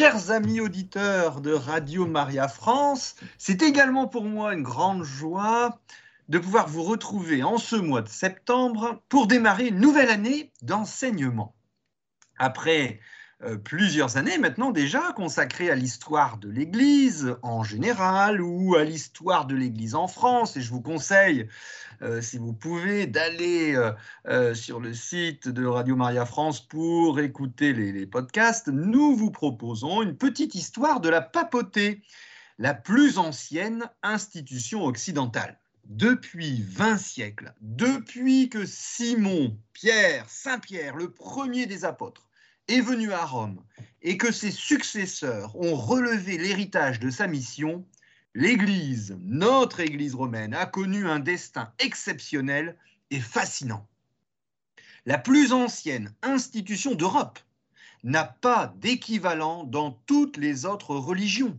chers amis auditeurs de Radio Maria France, c'est également pour moi une grande joie de pouvoir vous retrouver en ce mois de septembre pour démarrer une nouvelle année d'enseignement. Après euh, plusieurs années maintenant déjà consacrées à l'histoire de l'Église en général ou à l'histoire de l'Église en France. Et je vous conseille, euh, si vous pouvez, d'aller euh, sur le site de Radio Maria France pour écouter les, les podcasts. Nous vous proposons une petite histoire de la papauté, la plus ancienne institution occidentale depuis 20 siècles, depuis que Simon, Pierre, Saint Pierre, le premier des apôtres, est venu à Rome et que ses successeurs ont relevé l'héritage de sa mission, l'Église, notre Église romaine, a connu un destin exceptionnel et fascinant. La plus ancienne institution d'Europe n'a pas d'équivalent dans toutes les autres religions.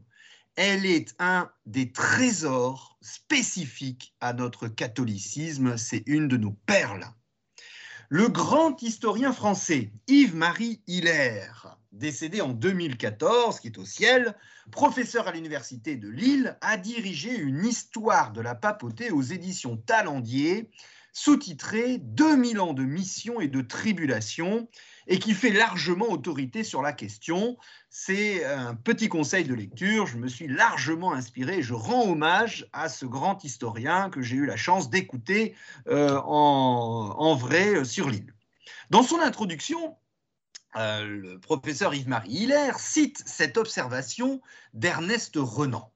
Elle est un des trésors spécifiques à notre catholicisme, c'est une de nos perles. Le grand historien français Yves-Marie Hilaire, décédé en 2014, qui est au ciel, professeur à l'université de Lille, a dirigé une histoire de la papauté aux éditions Talendier, sous-titrée 2000 ans de mission et de tribulation, et qui fait largement autorité sur la question. C'est un petit conseil de lecture, je me suis largement inspiré je rends hommage à ce grand historien que j'ai eu la chance d'écouter euh, en, vrai euh, sur l'île. Dans son introduction, euh, le professeur Yves-Marie Hilaire cite cette observation d'Ernest Renan.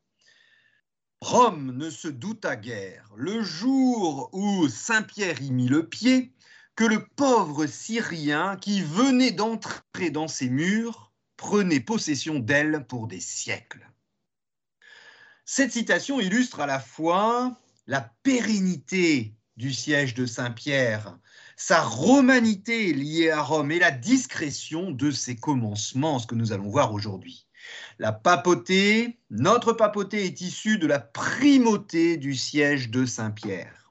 Rome ne se douta guère, le jour où Saint-Pierre y mit le pied, que le pauvre Syrien qui venait d'entrer dans ses murs prenait possession d'elle pour des siècles. Cette citation illustre à la fois la pérennité du siège de Saint-Pierre, sa romanité liée à Rome et la discrétion de ses commencements, ce que nous allons voir aujourd'hui. La papauté, notre papauté est issue de la primauté du siège de Saint-Pierre.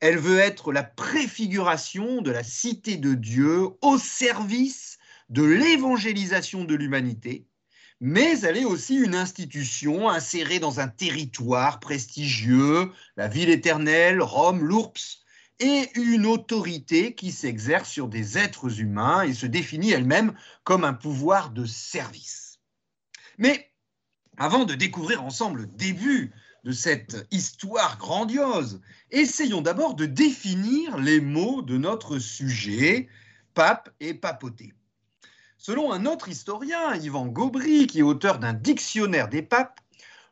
Elle veut être la préfiguration de la cité de Dieu au service de l'évangélisation de l'humanité, mais elle est aussi une institution insérée dans un territoire prestigieux, la ville éternelle, Rome, l'Ourps, et une autorité qui s'exerce sur des êtres humains et se définit elle-même comme un pouvoir de service. Mais avant de découvrir ensemble le début de cette histoire grandiose, essayons d'abord de définir les mots de notre sujet, pape et papauté. Selon un autre historien, Ivan Gobry, qui est auteur d'un dictionnaire des papes,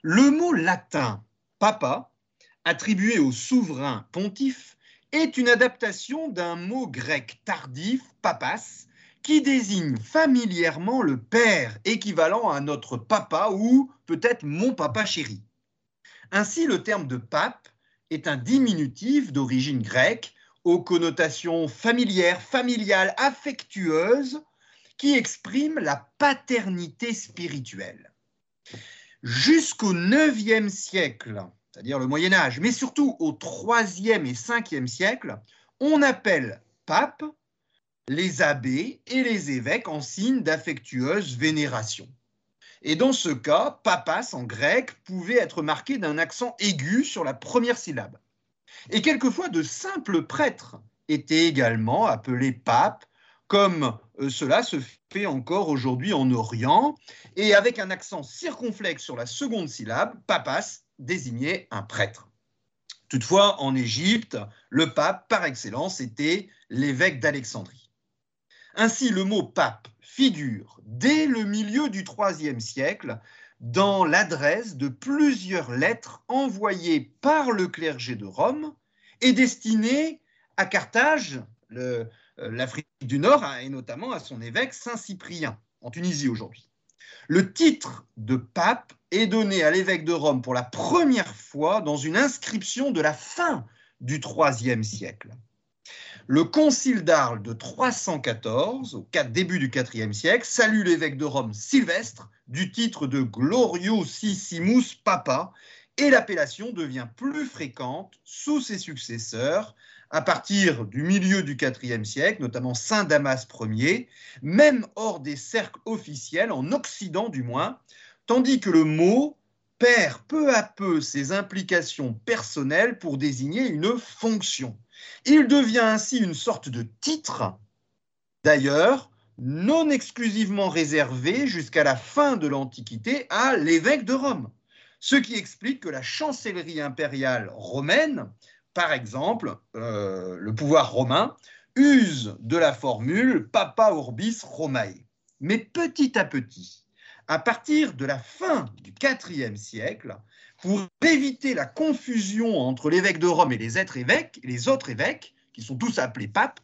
le mot latin papa, attribué au souverain pontife, est une adaptation d'un mot grec tardif, papas, qui désigne familièrement le père, équivalent à notre papa ou peut-être mon papa chéri. Ainsi, le terme de pape est un diminutif d'origine grecque aux connotations familières, familiales, affectueuses, qui exprime la paternité spirituelle. Jusqu'au IXe siècle, c'est-à-dire le Moyen Âge, mais surtout au IIIe et Ve siècle, on appelle pape les abbés et les évêques en signe d'affectueuse vénération. Et dans ce cas, papas en grec pouvait être marqué d'un accent aigu sur la première syllabe. Et quelquefois, de simples prêtres étaient également appelés papes, comme euh, cela se fait encore aujourd'hui en Orient, et avec un accent circonflexe sur la seconde syllabe, papas désignait un prêtre. Toutefois, en Égypte, le pape par excellence était l'évêque d'Alexandrie. Ainsi, le mot pape figure dès le milieu du IIIe siècle dans l'adresse de plusieurs lettres envoyées par le clergé de Rome et destinées à Carthage, euh, l'Afrique du Nord, et notamment à son évêque Saint Cyprien, en Tunisie aujourd'hui. Le titre de pape est donné à l'évêque de Rome pour la première fois dans une inscription de la fin du IIIe siècle. Le concile d'Arles de 314, au début du IVe siècle, salue l'évêque de Rome Sylvestre du titre de Gloriosissimus Papa et l'appellation devient plus fréquente sous ses successeurs à partir du milieu du IVe siècle, notamment Saint Damas Ier, même hors des cercles officiels, en Occident du moins, tandis que le mot perd peu à peu ses implications personnelles pour désigner une fonction. Il devient ainsi une sorte de titre, d'ailleurs non exclusivement réservé jusqu'à la fin de l'Antiquité à l'évêque de Rome, ce qui explique que la chancellerie impériale romaine par exemple, euh, le pouvoir romain use de la formule Papa Urbis Romae. Mais petit à petit, à partir de la fin du IVe siècle, pour éviter la confusion entre l'évêque de Rome et les autres évêques, les autres évêques, qui sont tous appelés papes,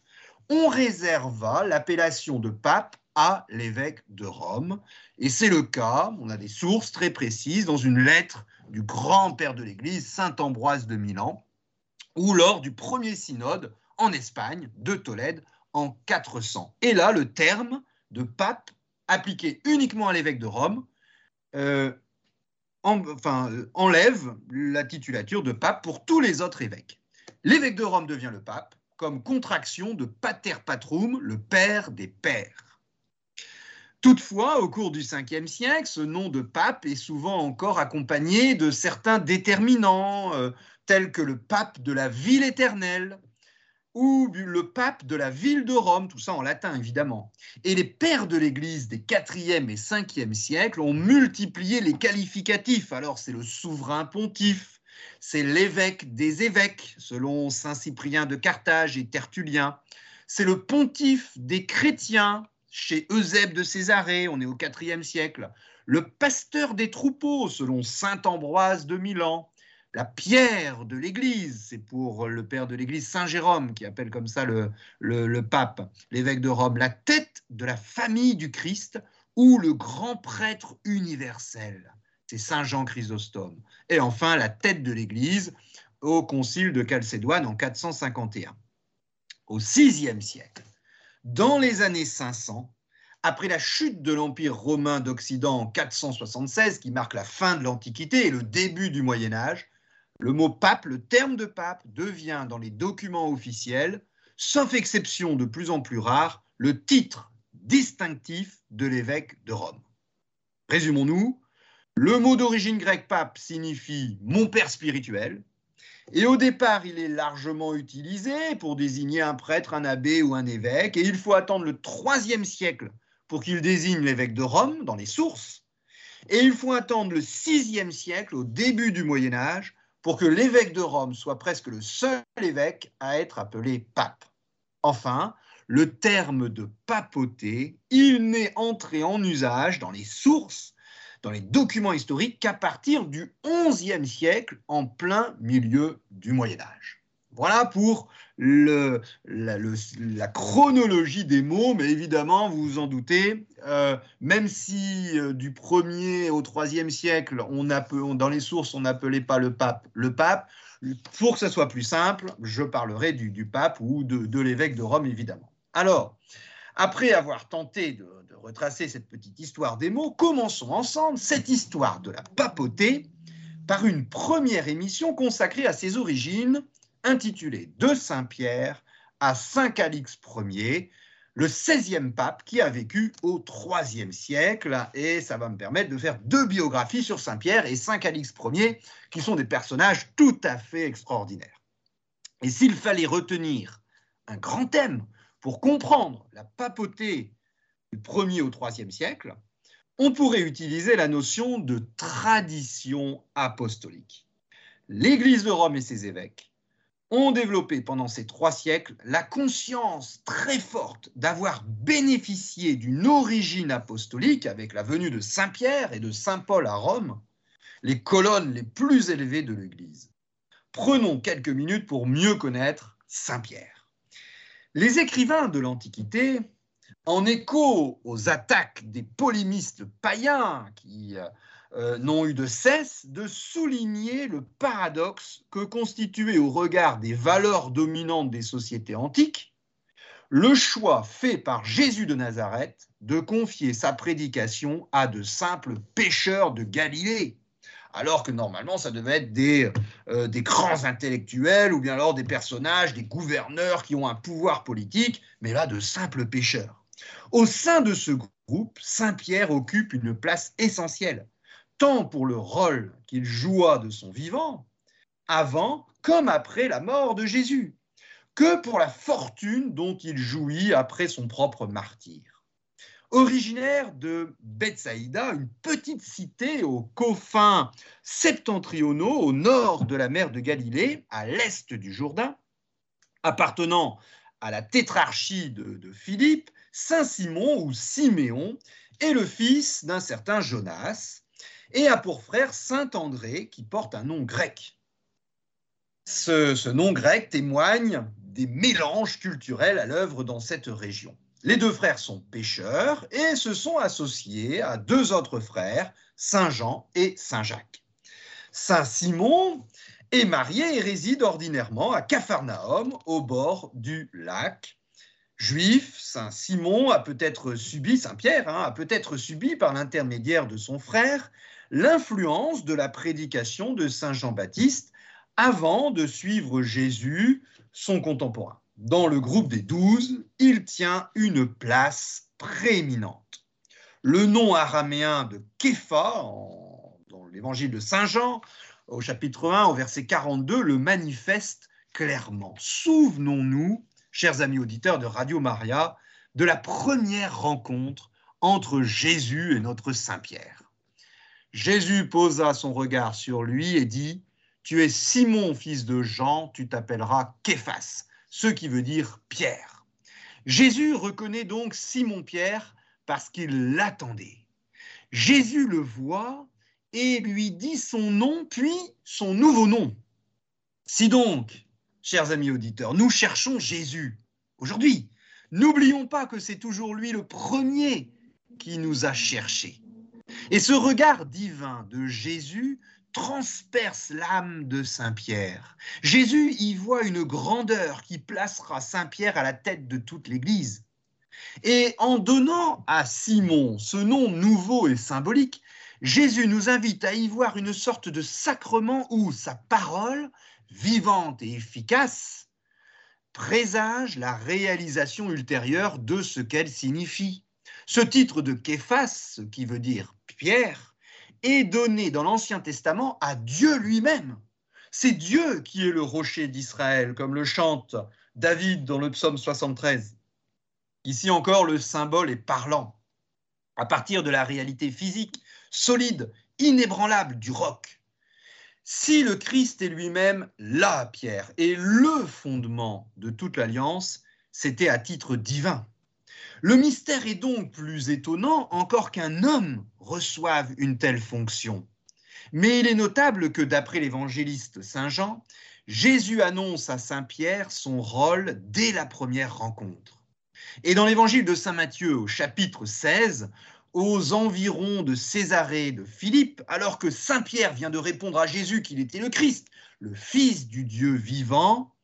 on réserva l'appellation de pape à l'évêque de Rome. Et c'est le cas, on a des sources très précises, dans une lettre du grand père de l'Église, Saint Ambroise de Milan, ou lors du premier synode en Espagne de Tolède en 400. Et là, le terme de pape appliqué uniquement à l'évêque de Rome euh, enlève la titulature de pape pour tous les autres évêques. L'évêque de Rome devient le pape comme contraction de pater patrum, le père des pères. Toutefois, au cours du 5e siècle, ce nom de pape est souvent encore accompagné de certains déterminants, euh, tels que le pape de la ville éternelle ou le pape de la ville de Rome, tout ça en latin évidemment. Et les pères de l'Église des 4e et 5e siècles ont multiplié les qualificatifs. Alors c'est le souverain pontife, c'est l'évêque des évêques, selon Saint Cyprien de Carthage et Tertullien, c'est le pontife des chrétiens, chez Eusèbe de Césarée, on est au 4e siècle, le pasteur des troupeaux, selon Saint Ambroise de Milan, la pierre de l'Église. C'est pour le père de l'Église, Saint Jérôme, qui appelle comme ça le, pape, l'évêque de Rome, la tête de la famille du Christ ou le grand prêtre universel. C'est Saint Jean Chrysostome. Et enfin, la tête de l'Église au concile de Chalcédoine en 451. Au VIe siècle, dans les années 500, après la chute de l'Empire romain d'Occident en 476, qui marque la fin de l'Antiquité et le début du Moyen Âge, le mot pape, le terme de pape, devient dans les documents officiels, sauf exception de plus en plus rare, le titre distinctif de l'évêque de Rome. Résumons-nous, le mot d'origine grecque pape signifie mon père spirituel, et au départ, il est largement utilisé pour désigner un prêtre, un abbé ou un évêque, et il faut attendre le IIIe siècle pour qu'il désigne l'évêque de Rome dans les sources, et il faut attendre le VIe siècle, au début du Moyen Âge, pour que l'évêque de Rome soit presque le seul évêque à être appelé pape. Enfin, le terme de papauté, il n'est entré en usage dans les sources, dans les documents historiques qu'à partir du XIe siècle, en plein milieu du Moyen Âge. Voilà pour la, chronologie des mots, mais évidemment, vous vous en doutez, euh, même si euh, du 1er au 3e siècle, on dans les sources, on n'appelait pas le pape le pape, pour que ce soit plus simple, je parlerai du, pape ou de, l'évêque de Rome, évidemment. Alors, après avoir tenté de, de retracer cette petite histoire des mots, commençons ensemble cette histoire de la papauté par une première émission consacrée à ses origines intitulé De Saint-Pierre à Saint Calix Ier, le 16e pape qui a vécu au IIIe siècle. Et ça va me permettre de faire deux biographies sur Saint-Pierre et Saint Calix Ier, qui sont des personnages tout à fait extraordinaires. Et s'il fallait retenir un grand thème pour comprendre la papauté du 1er au 3e siècle, on pourrait utiliser la notion de tradition apostolique. L'Église de Rome et ses évêques ont développé pendant ces trois siècles la conscience très forte d'avoir bénéficié d'une origine apostolique avec la venue de Saint Pierre et de Saint Paul à Rome, les colonnes les plus élevées de l'Église. Prenons quelques minutes pour mieux connaître Saint Pierre. Les écrivains de l'Antiquité, en écho aux attaques des polémistes païens qui euh, n'ont eu de cesse de souligner le paradoxe que constituait au regard des valeurs dominantes des sociétés antiques le choix fait par Jésus de Nazareth de confier sa prédication à de simples pêcheurs de Galilée, alors que normalement ça devait être des, euh, des grands intellectuels ou bien alors des personnages, des gouverneurs qui ont un pouvoir politique, mais là de simples pêcheurs. Au sein de ce groupe, Saint-Pierre occupe une place essentielle, tant pour le rôle qu'il joua de son vivant, avant comme après la mort de Jésus, que pour la fortune dont il jouit après son propre martyr. Originaire de Bethsaïda, une petite cité aux confins septentrionaux au nord de la mer de Galilée, à l'est du Jourdain, appartenant à la tétrarchie de, de Philippe, Saint Simon ou Siméon est le fils d'un certain Jonas et a pour frère Saint André qui porte un nom grec. Ce, nom grec témoigne des mélanges culturels à l'œuvre dans cette région. Les deux frères sont pêcheurs et se sont associés à deux autres frères, Saint Jean et Saint Jacques. Saint Simon est marié et réside ordinairement à Capharnaüm, au bord du lac. Juif, Saint Simon a peut-être subi, Saint Pierre hein, a peut-être subi par l'intermédiaire de son frère l'influence de la prédication de Saint Jean-Baptiste avant de suivre Jésus, son contemporain. Dans le groupe des douze, il tient une place prééminente. Le nom araméen de Képha, dans l'évangile de Saint Jean, au chapitre 1, au verset 42, le manifeste clairement. Souvenons-nous, chers amis auditeurs de Radio Maria, de la première rencontre entre Jésus et notre Saint Pierre. Jésus posa son regard sur lui et dit, Tu es Simon, fils de Jean, tu t'appelleras Képhas ce qui veut dire Pierre. Jésus reconnaît donc Simon-Pierre parce qu'il l'attendait. Jésus le voit et lui dit son nom, puis son nouveau nom. Si donc, chers amis auditeurs, nous cherchons Jésus aujourd'hui, n'oublions pas que c'est toujours lui le premier qui nous a cherchés. Et ce regard divin de Jésus transperce l'âme de Saint Pierre. Jésus y voit une grandeur qui placera Saint Pierre à la tête de toute l'Église. Et en donnant à Simon ce nom nouveau et symbolique, Jésus nous invite à y voir une sorte de sacrement où sa parole, vivante et efficace, présage la réalisation ultérieure de ce qu'elle signifie. Ce titre de Képhas, qui veut dire Pierre, est donné dans l'Ancien Testament à Dieu lui-même. C'est Dieu qui est le rocher d'Israël, comme le chante David dans le psaume 73. Ici encore, le symbole est parlant. À partir de la réalité physique, solide, inébranlable du roc. Si le Christ est lui-même la pierre et le fondement de toute l'alliance, c'était à titre divin. Le mystère est donc plus étonnant encore qu'un homme reçoive une telle fonction. Mais il est notable que d'après l'évangéliste Saint Jean, Jésus annonce à Saint Pierre son rôle dès la première rencontre. Et dans l'évangile de Saint Matthieu au chapitre 16, aux environs de Césarée de Philippe, alors que Saint Pierre vient de répondre à Jésus qu'il était le Christ, le Fils du Dieu vivant,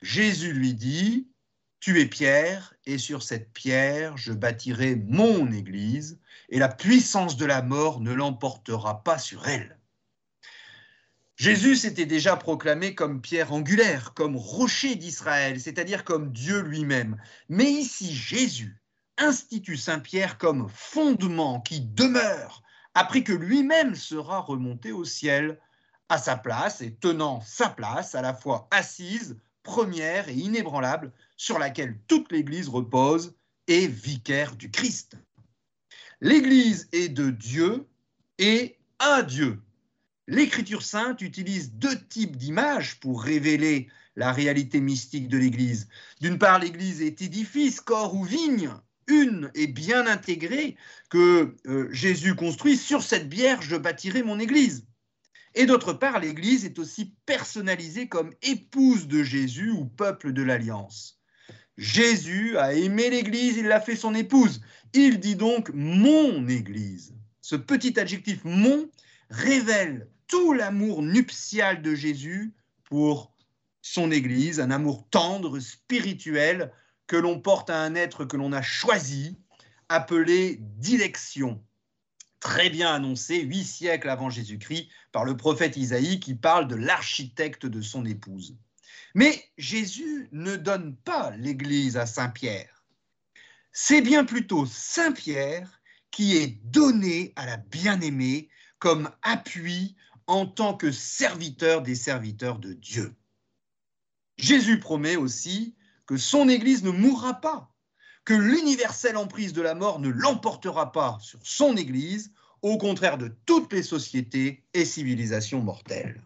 Jésus lui dit, tu es Pierre, et sur cette pierre je bâtirai mon Église, et la puissance de la mort ne l'emportera pas sur elle. Jésus s'était déjà proclamé comme pierre angulaire, comme rocher d'Israël, c'est-à-dire comme Dieu lui-même. Mais ici, Jésus institue Saint Pierre comme fondement qui demeure après que lui-même sera remonté au ciel à sa place et tenant sa place à la fois assise, première et inébranlable sur laquelle toute l'Église repose et vicaire du Christ. L'Église est de Dieu et un Dieu. L'Écriture sainte utilise deux types d'images pour révéler la réalité mystique de l'Église. D'une part, l'Église est édifice, corps ou vigne, une et bien intégrée que euh, Jésus construit. Sur cette bière, je bâtirai mon Église. Et d'autre part, l'Église est aussi personnalisée comme épouse de Jésus ou peuple de l'Alliance. Jésus a aimé l'Église, il l'a fait son épouse. Il dit donc mon Église. Ce petit adjectif mon révèle tout l'amour nuptial de Jésus pour son Église, un amour tendre, spirituel, que l'on porte à un être que l'on a choisi, appelé dilection. Très bien annoncé huit siècles avant Jésus-Christ par le prophète Isaïe qui parle de l'architecte de son épouse. Mais Jésus ne donne pas l'Église à Saint Pierre. C'est bien plutôt Saint Pierre qui est donné à la bien-aimée comme appui en tant que serviteur des serviteurs de Dieu. Jésus promet aussi que son Église ne mourra pas, que l'universelle emprise de la mort ne l'emportera pas sur son Église, au contraire de toutes les sociétés et civilisations mortelles.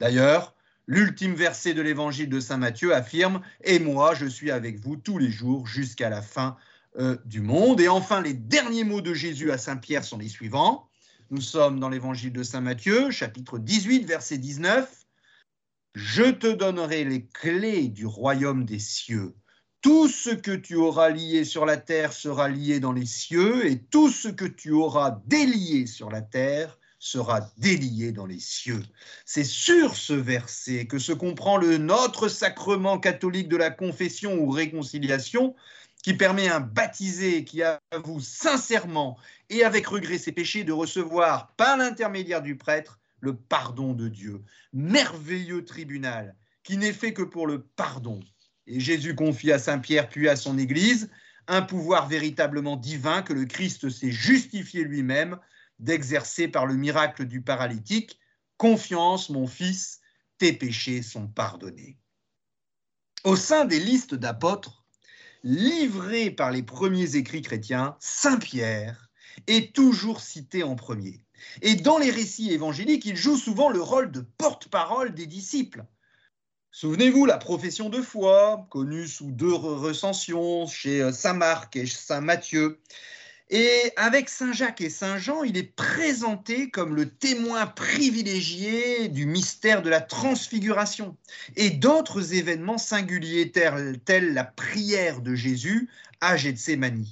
D'ailleurs, l'ultime verset de l'évangile de Saint Matthieu affirme Et moi, je suis avec vous tous les jours jusqu'à la fin euh, du monde. Et enfin, les derniers mots de Jésus à Saint Pierre sont les suivants. Nous sommes dans l'évangile de Saint Matthieu, chapitre 18, verset 19. Je te donnerai les clés du royaume des cieux. Tout ce que tu auras lié sur la terre sera lié dans les cieux, et tout ce que tu auras délié sur la terre sera délié dans les cieux. C'est sur ce verset que se comprend le notre sacrement catholique de la confession ou réconciliation, qui permet à un baptisé qui avoue sincèrement et avec regret ses péchés de recevoir, par l'intermédiaire du prêtre, le pardon de Dieu. Merveilleux tribunal qui n'est fait que pour le pardon. Et Jésus confie à Saint Pierre puis à son Église un pouvoir véritablement divin que le Christ s'est justifié lui-même d'exercer par le miracle du paralytique. Confiance, mon fils, tes péchés sont pardonnés. Au sein des listes d'apôtres, livrées par les premiers écrits chrétiens, Saint Pierre est toujours cité en premier. Et dans les récits évangéliques, il joue souvent le rôle de porte-parole des disciples. Souvenez-vous, la profession de foi, connue sous deux recensions chez euh, Saint Marc et Saint Matthieu. Et avec Saint Jacques et Saint Jean, il est présenté comme le témoin privilégié du mystère de la transfiguration et d'autres événements singuliers tels la prière de Jésus à Gethsemane.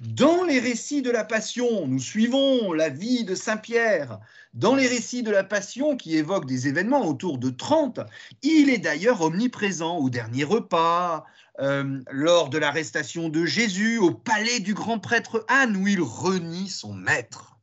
Dans les récits de la Passion, nous suivons la vie de Saint Pierre. Dans les récits de la Passion qui évoquent des événements autour de 30, il est d'ailleurs omniprésent au dernier repas, euh, lors de l'arrestation de Jésus, au palais du grand prêtre Anne, où il renie son maître.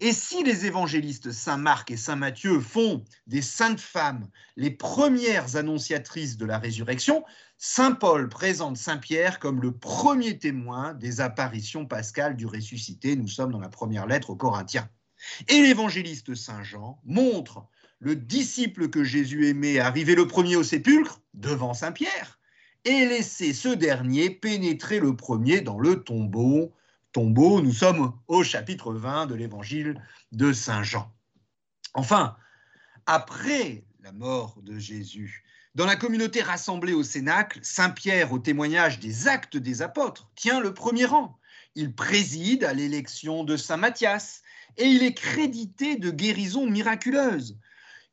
Et si les évangélistes Saint Marc et Saint Matthieu font des saintes femmes les premières annonciatrices de la résurrection, Saint Paul présente Saint Pierre comme le premier témoin des apparitions pascales du ressuscité. Nous sommes dans la première lettre aux Corinthiens. Et l'évangéliste Saint Jean montre le disciple que Jésus aimait arriver le premier au sépulcre devant Saint Pierre et laisser ce dernier pénétrer le premier dans le tombeau tombeau. Nous sommes au chapitre 20 de l'évangile de Saint Jean. Enfin, après la mort de Jésus, dans la communauté rassemblée au Cénacle, Saint Pierre, au témoignage des actes des apôtres, tient le premier rang. Il préside à l'élection de Saint Matthias et il est crédité de guérisons miraculeuses.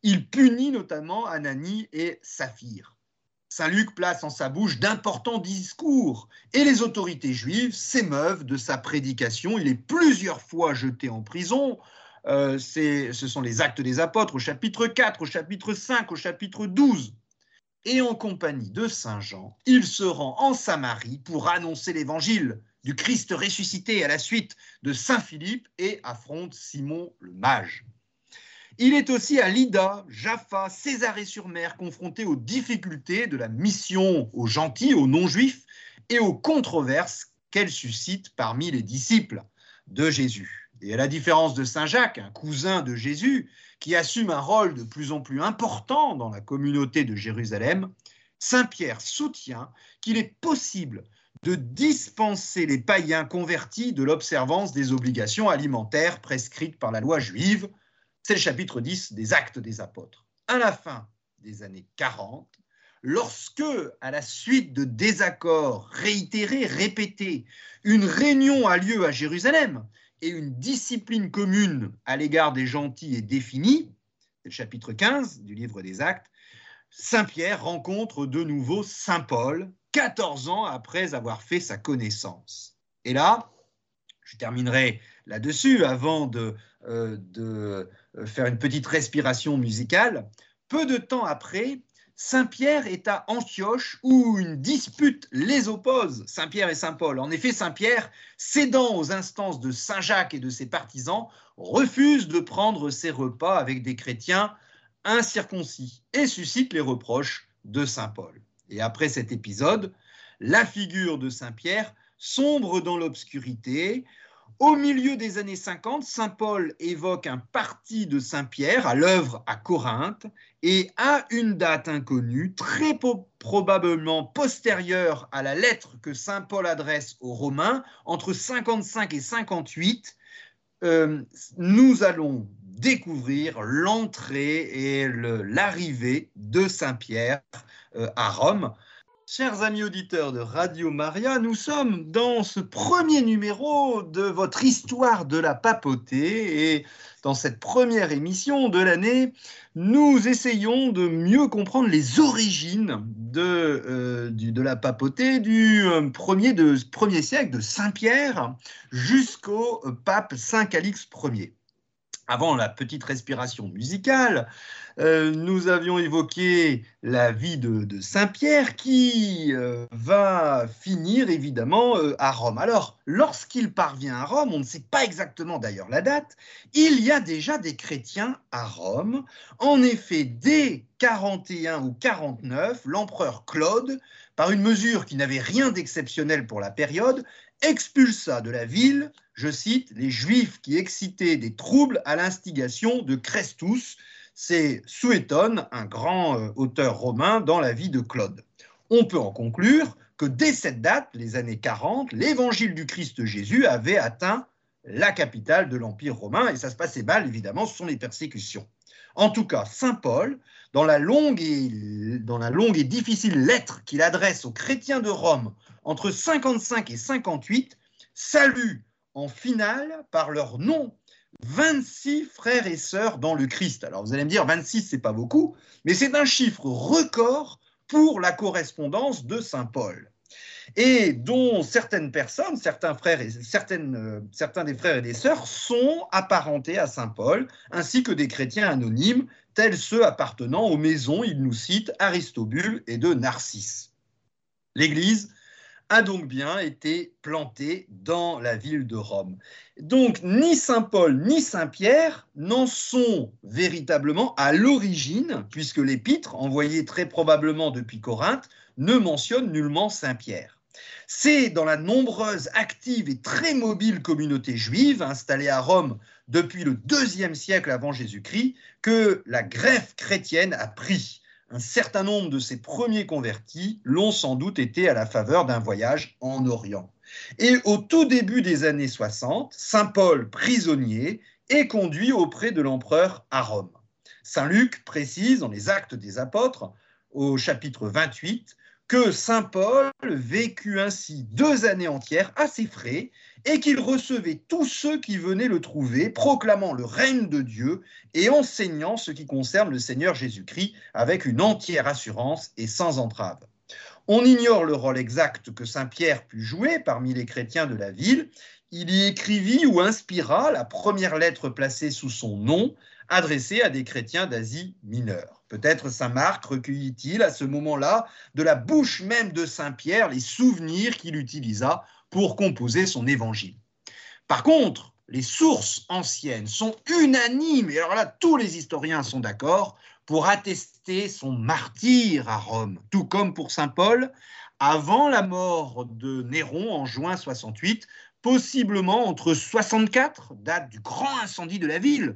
Il punit notamment Ananie et Saphir. Saint Luc place en sa bouche d'importants discours et les autorités juives s'émeuvent de sa prédication. Il est plusieurs fois jeté en prison. Euh, ce sont les actes des apôtres au chapitre 4, au chapitre 5, au chapitre 12. Et en compagnie de Saint Jean, il se rend en Samarie pour annoncer l'évangile du Christ ressuscité à la suite de Saint Philippe et affronte Simon le mage. Il est aussi à Lydda, Jaffa, Césarée-sur-Mer, confronté aux difficultés de la mission aux gentils, aux non-juifs et aux controverses qu'elle suscite parmi les disciples de Jésus. Et à la différence de Saint Jacques, un cousin de Jésus, qui assume un rôle de plus en plus important dans la communauté de Jérusalem, Saint Pierre soutient qu'il est possible de dispenser les païens convertis de l'observance des obligations alimentaires prescrites par la loi juive, c'est le chapitre 10 des Actes des Apôtres. À la fin des années 40, lorsque, à la suite de désaccords réitérés, répétés, une réunion a lieu à Jérusalem et une discipline commune à l'égard des gentils est définie, c'est le chapitre 15 du livre des Actes, Saint Pierre rencontre de nouveau Saint Paul, 14 ans après avoir fait sa connaissance. Et là, je terminerai là-dessus avant de, euh, de, euh, faire une petite respiration musicale. Peu de temps après, Saint-Pierre est à Antioche où une dispute les oppose, Saint-Pierre et Saint-Paul. En effet, Saint-Pierre, cédant aux instances de Saint-Jacques et de ses partisans, refuse de prendre ses repas avec des chrétiens incirconcis et suscite les reproches de Saint-Paul. Et après cet épisode, la figure de Saint-Pierre sombre dans l'obscurité, au milieu des années 50, Saint Paul évoque un parti de Saint Pierre à l'œuvre à Corinthe et à une date inconnue, très probablement postérieure à la lettre que Saint Paul adresse aux Romains, entre 55 et 58, euh, nous allons découvrir l'entrée et l'arrivée de Saint Pierre euh, à Rome. Chers amis auditeurs de Radio Maria, nous sommes dans ce premier numéro de votre histoire de la papauté et dans cette première émission de l'année, nous essayons de mieux comprendre les origines de, euh, la papauté du euh, premier, de, premier siècle de Saint-Pierre jusqu'au pape Saint Calix Ier avant la petite respiration musicale, euh, nous avions évoqué la vie de, Saint-Pierre qui euh, va finir évidemment euh, à Rome. Alors, lorsqu'il parvient à Rome, on ne sait pas exactement d'ailleurs la date, il y a déjà des chrétiens à Rome. En effet, dès 41 ou 49, l'empereur Claude, par une mesure qui n'avait rien d'exceptionnel pour la période, expulsa de la ville, je cite, les Juifs qui excitaient des troubles à l'instigation de Chrestus. C'est Suétone, un grand euh, auteur romain, dans la vie de Claude. On peut en conclure que dès cette date, les années 40, l'évangile du Christ Jésus avait atteint la capitale de l'Empire romain, et ça se passait mal, évidemment, ce sont les persécutions. En tout cas, Saint Paul, dans la longue et, dans la longue et difficile lettre qu'il adresse aux chrétiens de Rome entre 55 et 58, salue en finale par leur nom 26 frères et sœurs dans le Christ. Alors vous allez me dire, 26, c'est pas beaucoup, mais c'est un chiffre record pour la correspondance de Saint Paul et dont certaines personnes, certains frères et certaines, euh, certains des frères et des sœurs sont apparentés à saint Paul, ainsi que des chrétiens anonymes, tels ceux appartenant aux maisons, il nous cite Aristobule et de Narcisse. L'Église a donc bien été plantée dans la ville de Rome. Donc ni Saint Paul ni Saint Pierre n'en sont véritablement à l'origine, puisque l'épître, envoyée très probablement depuis Corinthe, ne mentionne nullement Saint Pierre. C'est dans la nombreuse, active et très mobile communauté juive installée à Rome depuis le deuxième siècle avant Jésus-Christ que la greffe chrétienne a pris. Un certain nombre de ses premiers convertis l'ont sans doute été à la faveur d'un voyage en Orient. Et au tout début des années 60, Saint Paul, prisonnier, est conduit auprès de l'empereur à Rome. Saint Luc précise dans les Actes des Apôtres, au chapitre 28, que Saint Paul vécut ainsi deux années entières à ses frais et qu'il recevait tous ceux qui venaient le trouver, proclamant le règne de Dieu et enseignant ce qui concerne le Seigneur Jésus-Christ avec une entière assurance et sans entrave. On ignore le rôle exact que Saint Pierre put jouer parmi les chrétiens de la ville. Il y écrivit ou inspira la première lettre placée sous son nom, adressée à des chrétiens d'Asie mineure. Peut-être Saint Marc recueillit-il à ce moment-là de la bouche même de Saint Pierre les souvenirs qu'il utilisa pour composer son évangile. Par contre, les sources anciennes sont unanimes, et alors là, tous les historiens sont d'accord, pour attester son martyr à Rome, tout comme pour Saint Paul, avant la mort de Néron en juin 68, possiblement entre 64, date du grand incendie de la ville,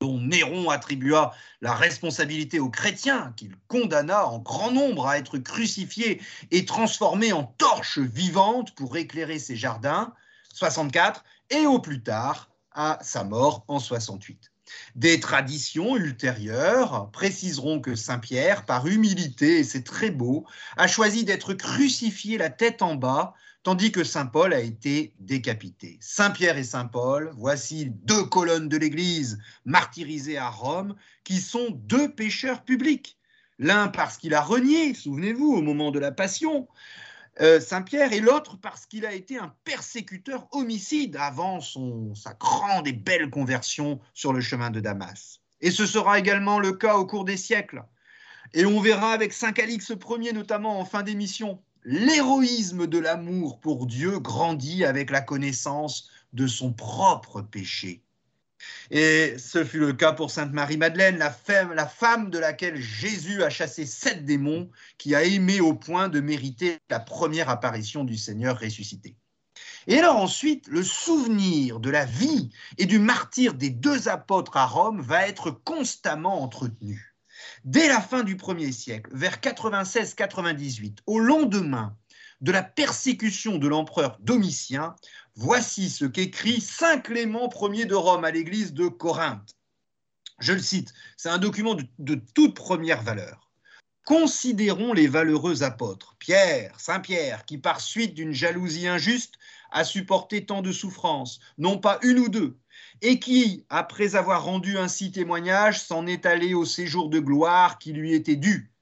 dont Néron attribua la responsabilité aux chrétiens, qu'il condamna en grand nombre à être crucifiés et transformés en torches vivantes pour éclairer ses jardins, 64, et au plus tard à sa mort en 68. Des traditions ultérieures préciseront que Saint Pierre, par humilité, et c'est très beau, a choisi d'être crucifié la tête en bas tandis que Saint Paul a été décapité. Saint Pierre et Saint Paul, voici deux colonnes de l'Église martyrisées à Rome, qui sont deux pécheurs publics. L'un parce qu'il a renié, souvenez-vous, au moment de la Passion, euh, Saint Pierre, et l'autre parce qu'il a été un persécuteur homicide avant son, sa grande et belle conversion sur le chemin de Damas. Et ce sera également le cas au cours des siècles. Et on verra avec Saint Calix Ier notamment en fin d'émission, l'héroïsme de l'amour pour Dieu grandit avec la connaissance de son propre péché. Et ce fut le cas pour Sainte Marie-Madeleine, la femme, la femme de laquelle Jésus a chassé sept démons, qui a aimé au point de mériter la première apparition du Seigneur ressuscité. Et alors ensuite, le souvenir de la vie et du martyr des deux apôtres à Rome va être constamment entretenu. Dès la fin du premier siècle, vers 96-98, au lendemain de la persécution de l'empereur Domitien, voici ce qu'écrit Saint Clément Ier de Rome à l'église de Corinthe. Je le cite, c'est un document de, toute première valeur. Considérons les valeureux apôtres, Pierre, Saint Pierre, qui par suite d'une jalousie injuste a supporté tant de souffrances, non pas une ou deux, et qui, après avoir rendu ainsi témoignage, s'en est allé au séjour de gloire qui lui était dû.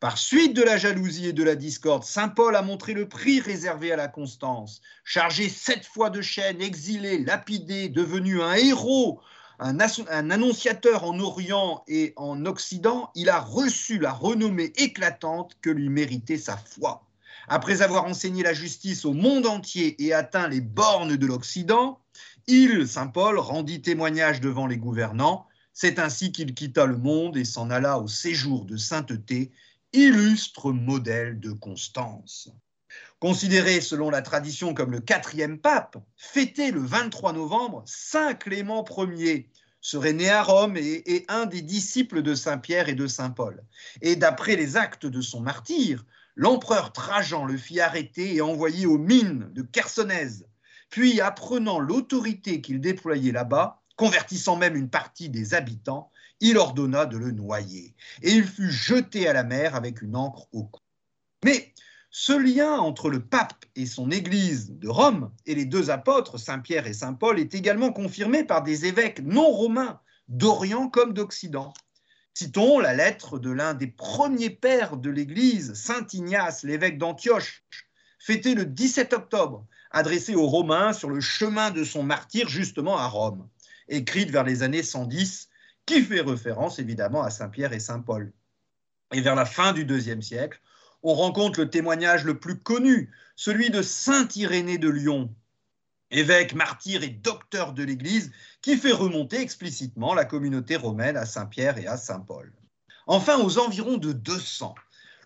Par suite de la jalousie et de la discorde, Saint Paul a montré le prix réservé à la constance. Chargé sept fois de chaînes, exilé, lapidé, devenu un héros, un, un, annonciateur en Orient et en Occident, il a reçu la renommée éclatante que lui méritait sa foi. Après avoir enseigné la justice au monde entier et atteint les bornes de l'Occident, il, Saint Paul, rendit témoignage devant les gouvernants. C'est ainsi qu'il quitta le monde et s'en alla au séjour de sainteté illustre modèle de constance. Considéré selon la tradition comme le quatrième pape, fêté le 23 novembre, Saint Clément Ier serait né à Rome et, un des disciples de Saint Pierre et de Saint Paul. Et d'après les actes de son martyr, l'empereur Trajan le fit arrêter et envoyer aux mines de Chersonèse. Puis, apprenant l'autorité qu'il déployait là-bas, convertissant même une partie des habitants, il ordonna de le noyer, et il fut jeté à la mer avec une encre au cou. Mais ce lien entre le pape et son Église de Rome et les deux apôtres, Saint Pierre et Saint Paul, est également confirmé par des évêques non romains d'Orient comme d'Occident. Citons la lettre de l'un des premiers pères de l'Église, Saint Ignace, l'évêque d'Antioche, fêtée le 17 octobre, adressée aux Romains sur le chemin de son martyr justement à Rome, écrite vers les années 110 qui fait référence évidemment à Saint Pierre et Saint Paul. Et vers la fin du IIe siècle, on rencontre le témoignage le plus connu, celui de Saint Irénée de Lyon, évêque, martyr et docteur de l'Église, qui fait remonter explicitement la communauté romaine à Saint Pierre et à Saint Paul. Enfin, aux environs de 200,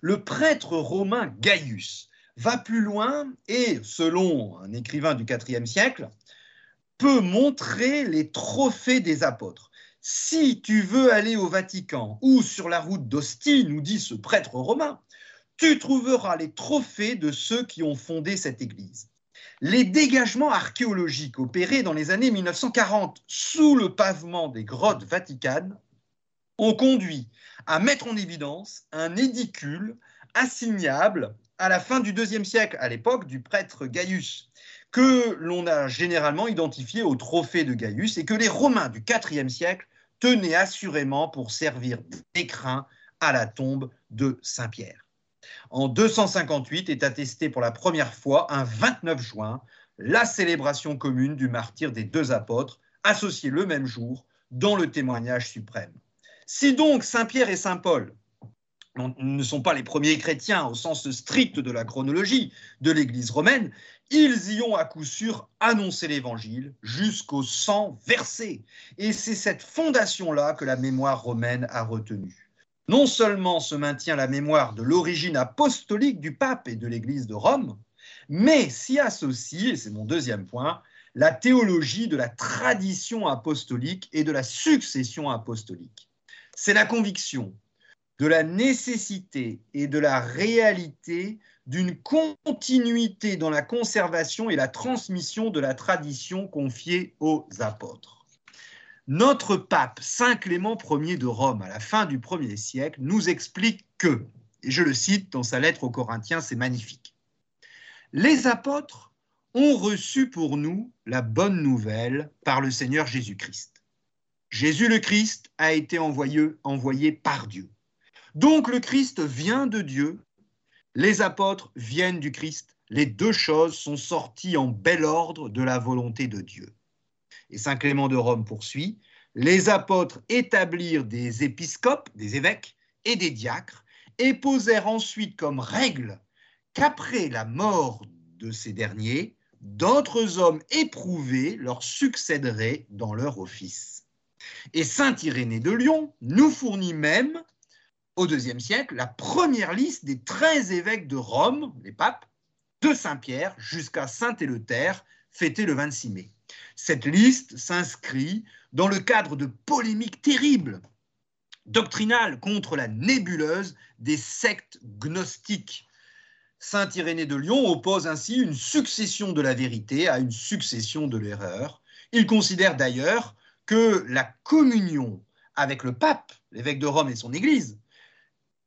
le prêtre romain Gaius va plus loin et, selon un écrivain du IVe siècle, peut montrer les trophées des apôtres. Si tu veux aller au Vatican ou sur la route d'Ostie, nous dit ce prêtre romain, tu trouveras les trophées de ceux qui ont fondé cette église. Les dégagements archéologiques opérés dans les années 1940 sous le pavement des grottes vaticanes ont conduit à mettre en évidence un édicule assignable à la fin du IIe siècle, à l'époque du prêtre Gaius, que l'on a généralement identifié au trophée de Gaius et que les Romains du IVe siècle tenait assurément pour servir d'écrin à la tombe de Saint-Pierre. En 258 est attestée pour la première fois, un 29 juin, la célébration commune du martyr des deux apôtres, associés le même jour dans le témoignage suprême. Si donc Saint-Pierre et Saint-Paul ne sont pas les premiers chrétiens au sens strict de la chronologie de l'Église romaine, ils y ont à coup sûr annoncé l'Évangile jusqu'au sang versé. Et c'est cette fondation-là que la mémoire romaine a retenue. Non seulement se maintient la mémoire de l'origine apostolique du pape et de l'Église de Rome, mais s'y associe, et c'est mon deuxième point, la théologie de la tradition apostolique et de la succession apostolique. C'est la conviction de la nécessité et de la réalité d'une continuité dans la conservation et la transmission de la tradition confiée aux apôtres. Notre pape, Saint Clément Ier de Rome, à la fin du 1er siècle, nous explique que, et je le cite dans sa lettre aux Corinthiens, c'est magnifique, les apôtres ont reçu pour nous la bonne nouvelle par le Seigneur Jésus-Christ. Jésus le Christ a été envoyé, envoyé par Dieu. Donc le Christ vient de Dieu, les apôtres viennent du Christ, les deux choses sont sorties en bel ordre de la volonté de Dieu. Et Saint Clément de Rome poursuit, les apôtres établirent des épiscopes, des évêques et des diacres, et posèrent ensuite comme règle qu'après la mort de ces derniers, d'autres hommes éprouvés leur succéderaient dans leur office. Et saint Irénée de Lyon nous fournit même, au IIe siècle, la première liste des treize évêques de Rome, les papes, de Saint-Pierre jusqu'à Saint-Éleuthère, fêté le 26 mai. Cette liste s'inscrit dans le cadre de polémiques terribles, doctrinales contre la nébuleuse des sectes gnostiques. Saint Irénée de Lyon oppose ainsi une succession de la vérité à une succession de l'erreur. Il considère d'ailleurs que la communion avec le pape, l'évêque de Rome et son Église,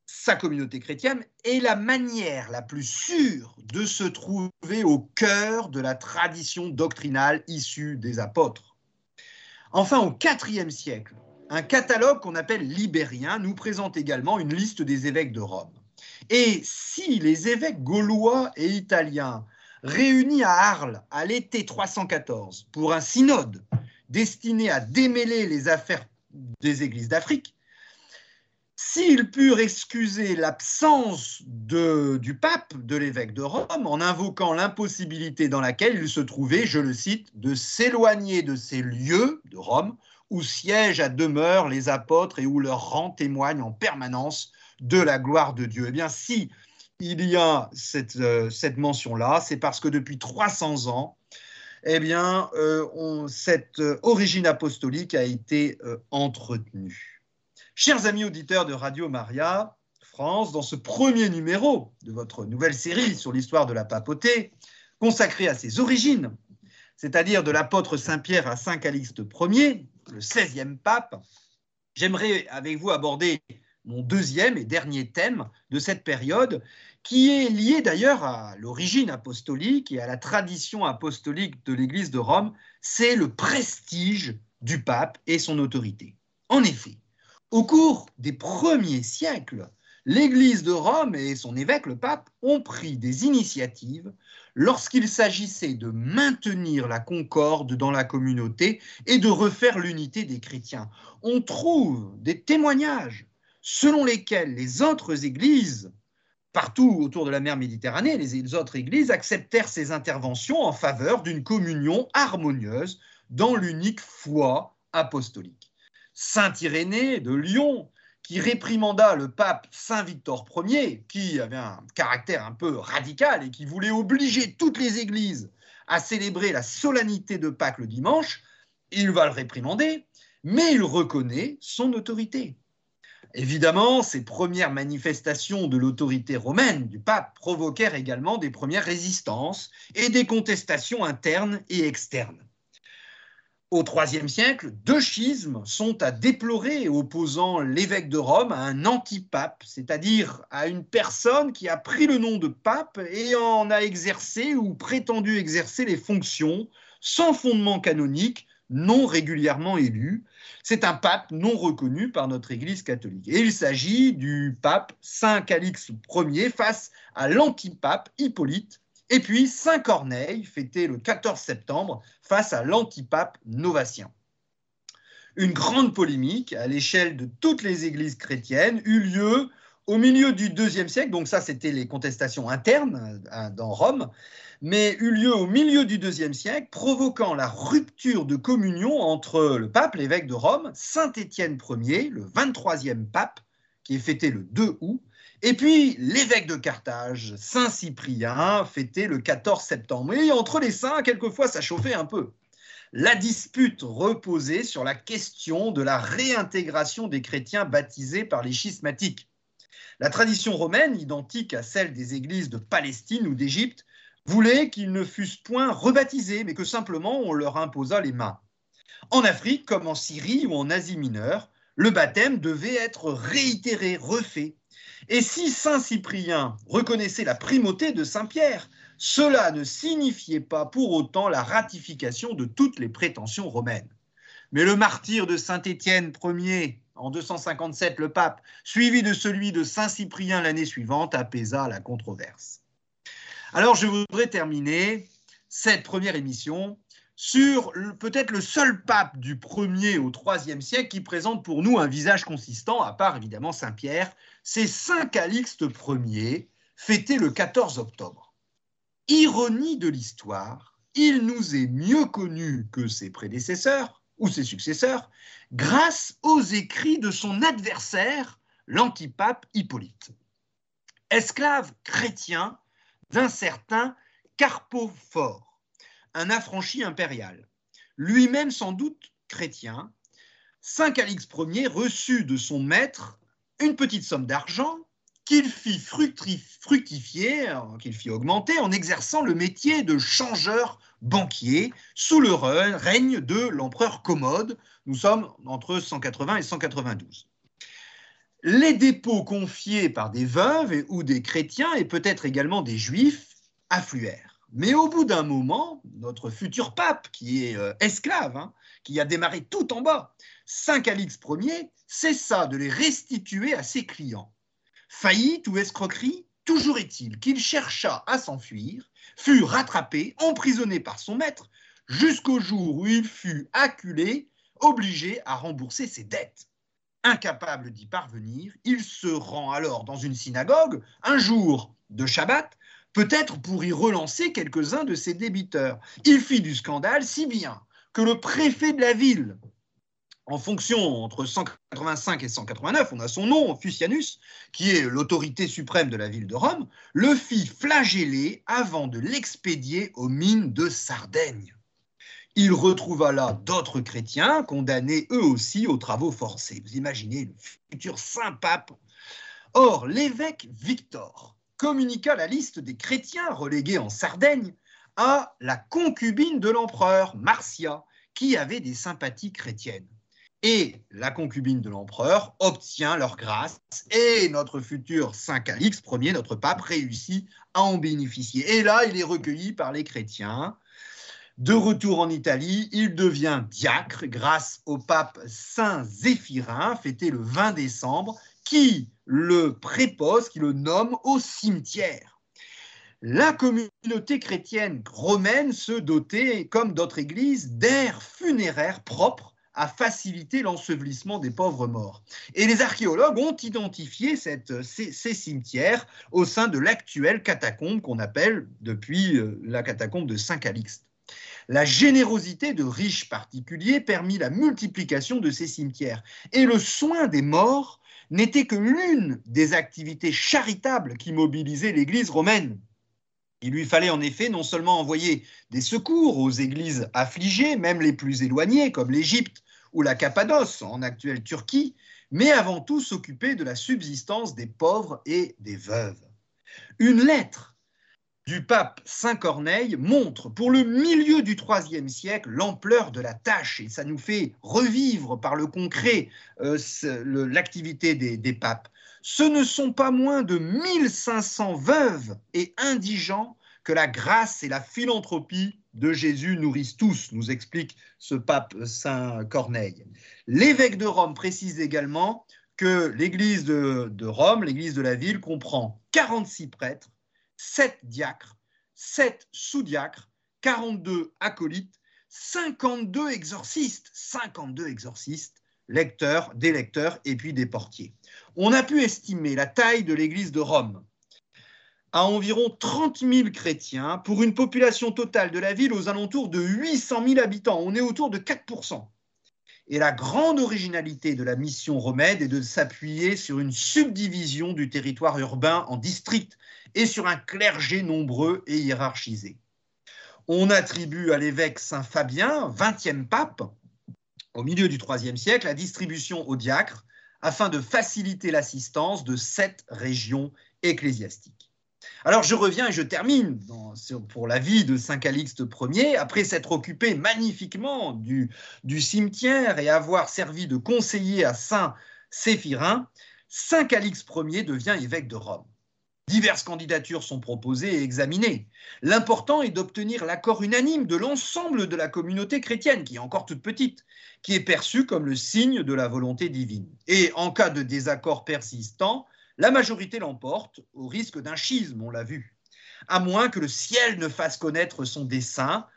sa communauté chrétienne, est la manière la plus sûre de se trouver au cœur de la tradition doctrinale issue des apôtres. Enfin, au IVe siècle, un catalogue qu'on appelle libérien nous présente également une liste des évêques de Rome. Et si les évêques gaulois et italiens réunis à Arles à l'été 314 pour un synode destiné à démêler les affaires des églises d'Afrique, s'ils purent excuser l'absence du pape, de l'évêque de Rome, en invoquant l'impossibilité dans laquelle il se trouvait, je le cite, de s'éloigner de ces lieux de Rome où siègent à demeure les apôtres et où leur rang témoigne en permanence de la gloire de Dieu. Eh bien, si il y a cette, euh, mention-là, c'est parce que depuis 300 ans, eh bien, euh, cette euh, origine apostolique a été entretenue. Chers amis auditeurs de Radio Maria France, dans ce premier numéro de votre nouvelle série sur l'histoire de la papauté, consacrée à ses origines, c'est-à-dire de l'apôtre Saint-Pierre à Saint Calixte Ier, le 16e pape, j'aimerais avec vous aborder mon deuxième et dernier thème de cette période, qui est lié d'ailleurs à l'origine apostolique et à la tradition apostolique de l'Église de Rome, c'est le prestige du pape et son autorité. En effet, au cours des premiers siècles, l'Église de Rome et son évêque, le pape, ont pris des initiatives lorsqu'il s'agissait de maintenir la concorde dans la communauté et de refaire l'unité des chrétiens. On trouve des témoignages selon lesquels les autres églises, partout autour de la mer Méditerranée, les autres églises acceptèrent ces interventions en faveur d'une communion harmonieuse dans l'unique foi apostolique. Saint Irénée de Lyon, qui réprimanda le pape Saint Victor Ier, qui avait un caractère un peu radical et qui voulait obliger toutes les églises à célébrer la solennité de Pâques le dimanche, il va le réprimander, mais il reconnaît son autorité. Évidemment, ces premières manifestations de l'autorité romaine du pape provoquèrent également des premières résistances et des contestations internes et externes. Au IIIe siècle, deux schismes sont à déplorer opposant l'évêque de Rome à un antipape, c'est-à-dire à une personne qui a pris le nom de pape et en a exercé ou prétendu exercer les fonctions sans fondement canonique, non régulièrement élu. C'est un pape non reconnu par notre Église catholique. Et il s'agit du pape Saint Calix Ier face à l'antipape Hippolyte et puis Saint Corneille, fêté le 14 septembre, face à l'antipape Novatien. Une grande polémique à l'échelle de toutes les églises chrétiennes eut lieu au milieu du IIe siècle, donc ça c'était les contestations internes hein, dans Rome, mais eut lieu au milieu du IIe siècle, provoquant la rupture de communion entre le pape, l'évêque de Rome, Saint Étienne Ier, le 23e pape, qui est fêté le 2 août, et puis l'évêque de Carthage, Saint Cyprien, fêté le 14 septembre. Et entre les saints, quelquefois, ça chauffait un peu. La dispute reposait sur la question de la réintégration des chrétiens baptisés par les schismatiques. La tradition romaine, identique à celle des églises de Palestine ou d'Égypte, voulait qu'ils ne fussent point rebaptisés, mais que simplement on leur imposât les mains. En Afrique, comme en Syrie ou en Asie mineure, le baptême devait être réitéré, refait. Et si Saint Cyprien reconnaissait la primauté de Saint Pierre, cela ne signifiait pas pour autant la ratification de toutes les prétentions romaines. Mais le martyr de Saint Étienne Ier en 257, le pape, suivi de celui de Saint Cyprien l'année suivante, apaisa la controverse. Alors je voudrais terminer cette première émission sur peut-être le seul pape du 1er au 3e siècle qui présente pour nous un visage consistant, à part évidemment Saint-Pierre, c'est Saint Calixte Ier, fêté le 14 octobre. Ironie de l'histoire, il nous est mieux connu que ses prédécesseurs ou ses successeurs grâce aux écrits de son adversaire, l'antipape Hippolyte. Esclave chrétien d'un certain Carpophore un affranchi impérial. Lui-même sans doute chrétien, Saint Calix Ier reçut de son maître une petite somme d'argent qu'il fit fructifier, qu'il fit augmenter en exerçant le métier de changeur banquier sous le règne de l'empereur Commode. Nous sommes entre 180 et 192. Les dépôts confiés par des veuves ou des chrétiens et peut-être également des juifs affluèrent. Mais au bout d'un moment, notre futur pape, qui est euh, esclave, hein, qui a démarré tout en bas, Saint Calix Ier, cessa de les restituer à ses clients. Faillite ou escroquerie, toujours est-il qu'il chercha à s'enfuir, fut rattrapé, emprisonné par son maître, jusqu'au jour où il fut acculé, obligé à rembourser ses dettes. Incapable d'y parvenir, il se rend alors dans une synagogue, un jour de Shabbat, peut-être pour y relancer quelques-uns de ses débiteurs. Il fit du scandale si bien que le préfet de la ville, en fonction entre 185 et 189, on a son nom, Fusianus, qui est l'autorité suprême de la ville de Rome, le fit flageller avant de l'expédier aux mines de Sardaigne. Il retrouva là d'autres chrétiens condamnés eux aussi aux travaux forcés. Vous imaginez le futur saint pape. Or, l'évêque Victor, communiqua la liste des chrétiens relégués en Sardaigne à la concubine de l'empereur, Marcia, qui avait des sympathies chrétiennes. Et la concubine de l'empereur obtient leur grâce et notre futur Saint Calix Ier, notre pape, réussit à en bénéficier. Et là, il est recueilli par les chrétiens. De retour en Italie, il devient diacre grâce au pape Saint Zéphirin, fêté le 20 décembre, qui le prépose, qui le nomme au cimetière. La communauté chrétienne romaine se dotait, comme d'autres églises, d'aires funéraires propres à faciliter l'ensevelissement des pauvres morts. Et les archéologues ont identifié ces, ces, cimetières au sein de l'actuelle catacombe qu'on appelle depuis euh, la catacombe de Saint-Calixte. La générosité de riches particuliers permit la multiplication de ces cimetières et le soin des morts n'était que l'une des activités charitables qui mobilisaient l'Église romaine. Il lui fallait en effet non seulement envoyer des secours aux églises affligées, même les plus éloignées, comme l'Égypte ou la Cappadoce en actuelle Turquie, mais avant tout s'occuper de la subsistance des pauvres et des veuves. Une lettre du pape Saint Corneille montre pour le milieu du IIIe siècle l'ampleur de la tâche et ça nous fait revivre par le concret euh, l'activité des, papes. Ce ne sont pas moins de 1500 veuves et indigents que la grâce et la philanthropie de Jésus nourrissent tous, nous explique ce pape Saint Corneille. L'évêque de Rome précise également que l'église de Rome, l'église de la ville, comprend 46 prêtres 7 diacres, 7 sous-diacres, 42 acolytes, 52 exorcistes, 52 exorcistes, lecteurs, des lecteurs et puis des portiers. On a pu estimer la taille de l'église de Rome à environ 30 000 chrétiens pour une population totale de la ville aux alentours de 800 000 habitants. On est autour de 4 et la grande originalité de la mission romaine est de s'appuyer sur une subdivision du territoire urbain en districts et sur un clergé nombreux et hiérarchisé. On attribue à l'évêque Saint Fabien, 20e pape, au milieu du IIIe siècle, la distribution aux diacres afin de faciliter l'assistance de sept régions ecclésiastiques. Alors je reviens et je termine pour la vie de Saint Calixte Ier. Après s'être occupé magnifiquement du, cimetière et avoir servi de conseiller à Saint Séphirin, Saint Calixte Ier devient évêque de Rome. Diverses candidatures sont proposées et examinées. L'important est d'obtenir l'accord unanime de l'ensemble de la communauté chrétienne, qui est encore toute petite, qui est perçue comme le signe de la volonté divine. Et en cas de désaccord persistant, la majorité l'emporte au risque d'un schisme, on l'a vu. À moins que le ciel ne fasse connaître son dessein,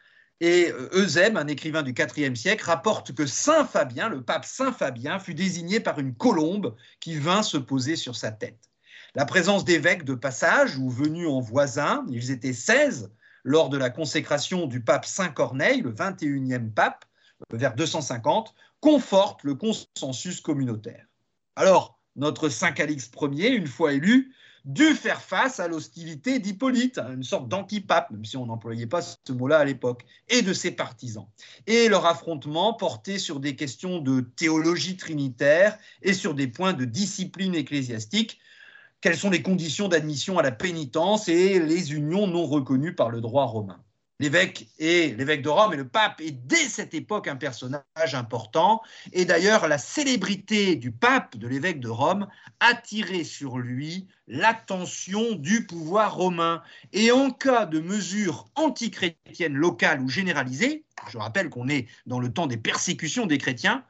Et euh, Eusèbe, un écrivain du IVe siècle, rapporte que Saint Fabien, le pape Saint Fabien, fut désigné par une colombe qui vint se poser sur sa tête. La présence d'évêques de passage ou venus en voisin, ils étaient 16 lors de la consécration du pape Saint Corneille, le 21e pape, vers 250, conforte le consensus communautaire. Alors, notre Saint Calix Ier, une fois élu, dut faire face à l'hostilité d'Hippolyte, une sorte d'antipape, même si on n'employait pas ce mot-là à l'époque, et de ses partisans. Et leur affrontement portait sur des questions de théologie trinitaire et sur des points de discipline ecclésiastique. Quelles sont les conditions d'admission à la pénitence et les unions non reconnues par le droit romain? L'évêque et l'évêque de Rome et le pape est dès cette époque un personnage important. Et d'ailleurs, la célébrité du pape, de l'évêque de Rome, attirait sur lui l'attention du pouvoir romain. Et en cas de mesures antichrétiennes locales ou généralisées, je rappelle qu'on est dans le temps des persécutions des chrétiens,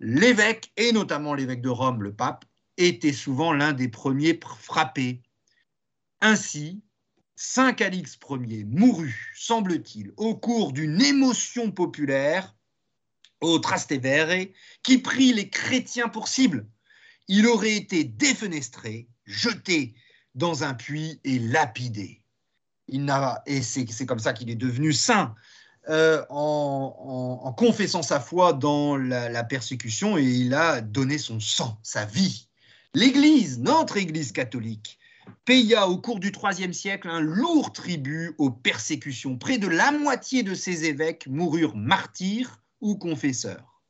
l'évêque, et notamment l'évêque de Rome, le pape, était souvent l'un des premiers frappés. Ainsi, Saint Calix Ier mourut, semble-t-il, au cours d'une émotion populaire au Trastevere qui prit les chrétiens pour cible. Il aurait été défenestré, jeté dans un puits et lapidé. Il et c'est comme ça qu'il est devenu saint. Euh, en, confessant sa foi dans la persécution et il a donné son sang, sa vie. L'Église, notre Église catholique, paya au cours du IIIe siècle un lourd tribut aux persécutions. Près de la moitié de ses évêques moururent martyrs ou confesseurs.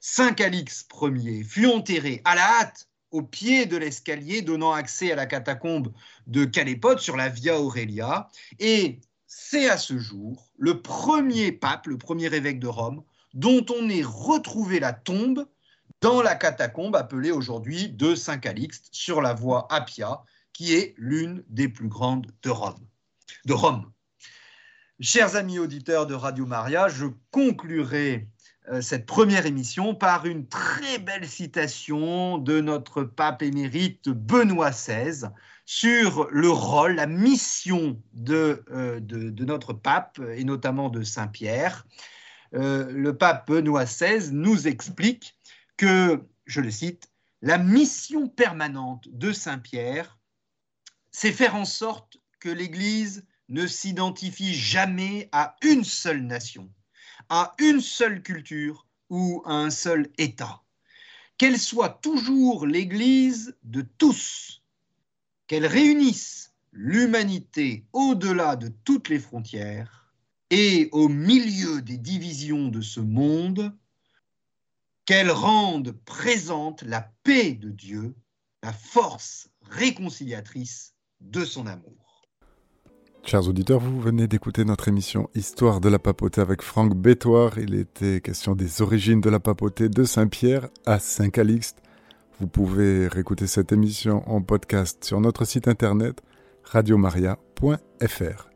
Saint Calix Ier fut enterré à la hâte au pied de l'escalier donnant accès à la catacombe de Calépote sur la Via Aurelia. Et c'est à ce jour le premier pape, le premier évêque de Rome, dont on ait retrouvé la tombe dans la catacombe appelée aujourd'hui de Saint Calixte sur la voie Appia, qui est l'une des plus grandes de Rome. De Rome. Chers amis auditeurs de Radio Maria, je conclurai euh, cette première émission par une très belle citation de notre pape émérite Benoît XVI sur le rôle, la mission de, euh, de, notre pape et notamment de Saint Pierre. Euh, le pape Benoît XVI nous explique que, je le cite, la mission permanente de Saint Pierre c'est faire en sorte que l'Église ne s'identifie jamais à une seule nation, à une seule culture ou à un seul État. Qu'elle soit toujours l'Église de tous, qu'elle réunisse l'humanité au-delà de toutes les frontières et au milieu des divisions de ce monde, qu'elle rende présente la paix de Dieu, la force réconciliatrice de son amour. Chers auditeurs, vous venez d'écouter notre émission Histoire de la papauté avec Franck Bétoire. Il était question des origines de la papauté de Saint-Pierre à Saint-Calixte. Vous pouvez réécouter cette émission en podcast sur notre site internet radiomaria.fr.